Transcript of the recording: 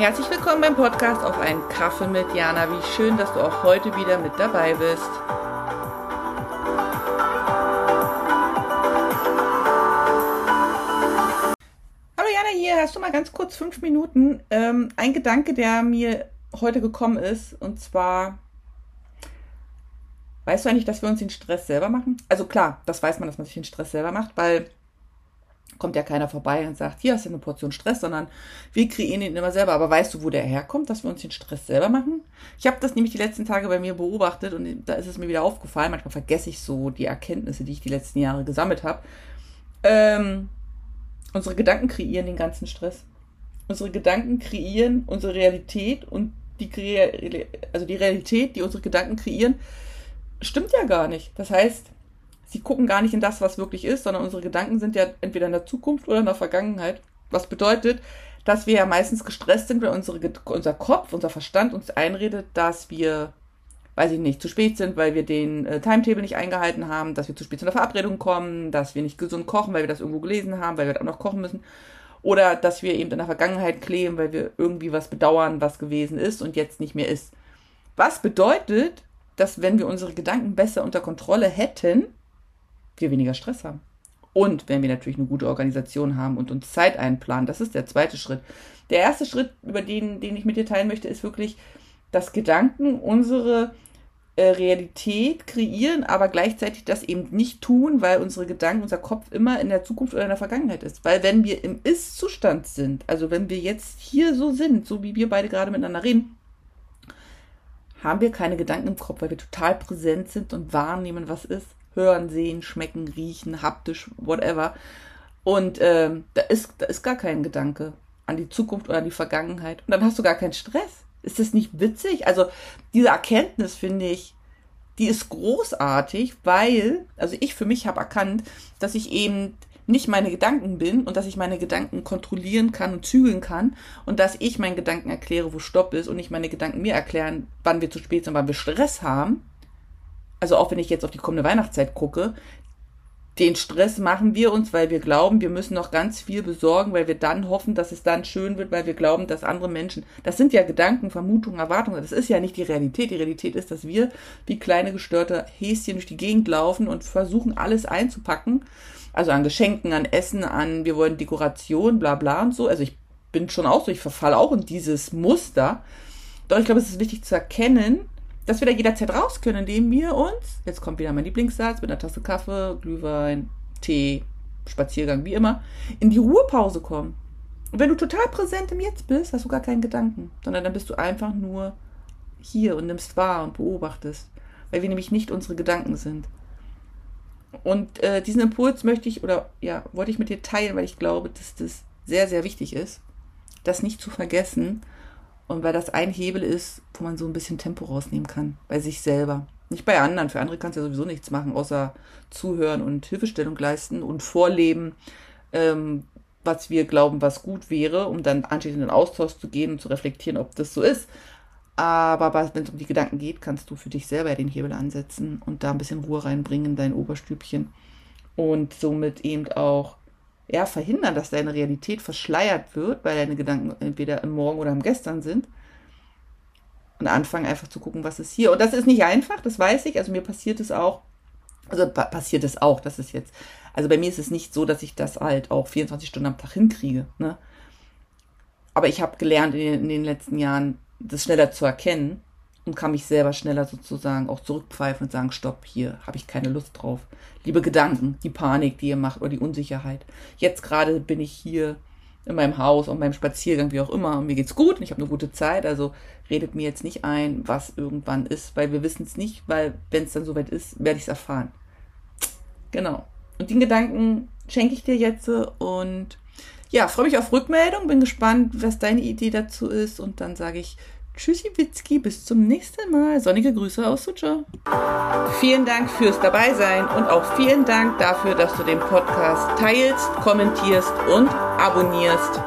Herzlich willkommen beim Podcast auf einen Kaffee mit Jana. Wie schön, dass du auch heute wieder mit dabei bist. Hallo Jana hier, hast du mal ganz kurz fünf Minuten? Ähm, ein Gedanke, der mir heute gekommen ist, und zwar, weißt du eigentlich, dass wir uns den Stress selber machen? Also klar, das weiß man, dass man sich den Stress selber macht, weil kommt ja keiner vorbei und sagt, hier hast du eine Portion Stress, sondern wir kreieren ihn immer selber. Aber weißt du, wo der herkommt, dass wir uns den Stress selber machen? Ich habe das nämlich die letzten Tage bei mir beobachtet und da ist es mir wieder aufgefallen. Manchmal vergesse ich so die Erkenntnisse, die ich die letzten Jahre gesammelt habe. Ähm, unsere Gedanken kreieren den ganzen Stress. Unsere Gedanken kreieren unsere Realität und die, also die Realität, die unsere Gedanken kreieren, stimmt ja gar nicht. Das heißt, sie gucken gar nicht in das, was wirklich ist, sondern unsere Gedanken sind ja entweder in der Zukunft oder in der Vergangenheit. Was bedeutet, dass wir ja meistens gestresst sind, weil unsere, unser Kopf, unser Verstand uns einredet, dass wir, weiß ich nicht, zu spät sind, weil wir den äh, Timetable nicht eingehalten haben, dass wir zu spät zu einer Verabredung kommen, dass wir nicht gesund kochen, weil wir das irgendwo gelesen haben, weil wir auch noch kochen müssen. Oder dass wir eben in der Vergangenheit kleben, weil wir irgendwie was bedauern, was gewesen ist und jetzt nicht mehr ist. Was bedeutet, dass wenn wir unsere Gedanken besser unter Kontrolle hätten, wir weniger Stress haben. Und wenn wir natürlich eine gute Organisation haben und uns Zeit einplanen, das ist der zweite Schritt. Der erste Schritt, über den, den ich mit dir teilen möchte, ist wirklich, dass Gedanken unsere äh, Realität kreieren, aber gleichzeitig das eben nicht tun, weil unsere Gedanken, unser Kopf immer in der Zukunft oder in der Vergangenheit ist. Weil wenn wir im Ist-Zustand sind, also wenn wir jetzt hier so sind, so wie wir beide gerade miteinander reden, haben wir keine Gedanken im Kopf, weil wir total präsent sind und wahrnehmen, was ist hören, sehen, schmecken, riechen, haptisch, whatever. Und ähm, da, ist, da ist gar kein Gedanke an die Zukunft oder an die Vergangenheit. Und dann hast du gar keinen Stress. Ist das nicht witzig? Also diese Erkenntnis finde ich, die ist großartig, weil, also ich für mich habe erkannt, dass ich eben nicht meine Gedanken bin und dass ich meine Gedanken kontrollieren kann und zügeln kann und dass ich meinen Gedanken erkläre, wo Stopp ist und nicht meine Gedanken mir erklären, wann wir zu spät sind, wann wir Stress haben also auch wenn ich jetzt auf die kommende Weihnachtszeit gucke, den Stress machen wir uns, weil wir glauben, wir müssen noch ganz viel besorgen, weil wir dann hoffen, dass es dann schön wird, weil wir glauben, dass andere Menschen, das sind ja Gedanken, Vermutungen, Erwartungen, das ist ja nicht die Realität. Die Realität ist, dass wir wie kleine gestörte Häschen durch die Gegend laufen und versuchen, alles einzupacken. Also an Geschenken, an Essen, an, wir wollen Dekoration, bla bla und so. Also ich bin schon auch so, ich verfalle auch in dieses Muster. Doch ich glaube, es ist wichtig zu erkennen, dass wir da jederzeit raus können, indem wir uns, jetzt kommt wieder mein Lieblingssatz, mit einer Tasse Kaffee, Glühwein, Tee, Spaziergang, wie immer, in die Ruhepause kommen. Und wenn du total präsent im Jetzt bist, hast du gar keinen Gedanken, sondern dann bist du einfach nur hier und nimmst wahr und beobachtest, weil wir nämlich nicht unsere Gedanken sind. Und äh, diesen Impuls möchte ich oder ja, wollte ich mit dir teilen, weil ich glaube, dass das sehr, sehr wichtig ist, das nicht zu vergessen und weil das ein Hebel ist, wo man so ein bisschen Tempo rausnehmen kann, bei sich selber. Nicht bei anderen. Für andere kannst du ja sowieso nichts machen, außer zuhören und Hilfestellung leisten und vorleben, ähm, was wir glauben, was gut wäre, um dann anschließend in den Austausch zu gehen und zu reflektieren, ob das so ist. Aber wenn es um die Gedanken geht, kannst du für dich selber den Hebel ansetzen und da ein bisschen Ruhe reinbringen in dein Oberstübchen und somit eben auch ja, verhindern, dass deine Realität verschleiert wird, weil deine Gedanken entweder im Morgen oder im Gestern sind. Und anfangen einfach zu gucken, was ist hier. Und das ist nicht einfach, das weiß ich. Also mir passiert es auch. Also pa passiert es auch, das ist jetzt. Also bei mir ist es nicht so, dass ich das halt auch 24 Stunden am Tag hinkriege. Ne? Aber ich habe gelernt in den letzten Jahren, das schneller zu erkennen und kann mich selber schneller sozusagen auch zurückpfeifen und sagen, stopp, hier habe ich keine Lust drauf. Liebe Gedanken, die Panik, die ihr macht oder die Unsicherheit. Jetzt gerade bin ich hier in meinem Haus, und meinem Spaziergang, wie auch immer, und mir geht's gut und ich habe eine gute Zeit, also redet mir jetzt nicht ein, was irgendwann ist, weil wir wissen es nicht, weil wenn es dann soweit ist, werde ich es erfahren. Genau. Und den Gedanken schenke ich dir jetzt und ja, freue mich auf Rückmeldung, bin gespannt, was deine Idee dazu ist und dann sage ich Tschüssi Witzki, bis zum nächsten Mal. Sonnige Grüße aus Sucha. Vielen Dank fürs Dabeisein und auch vielen Dank dafür, dass du den Podcast teilst, kommentierst und abonnierst.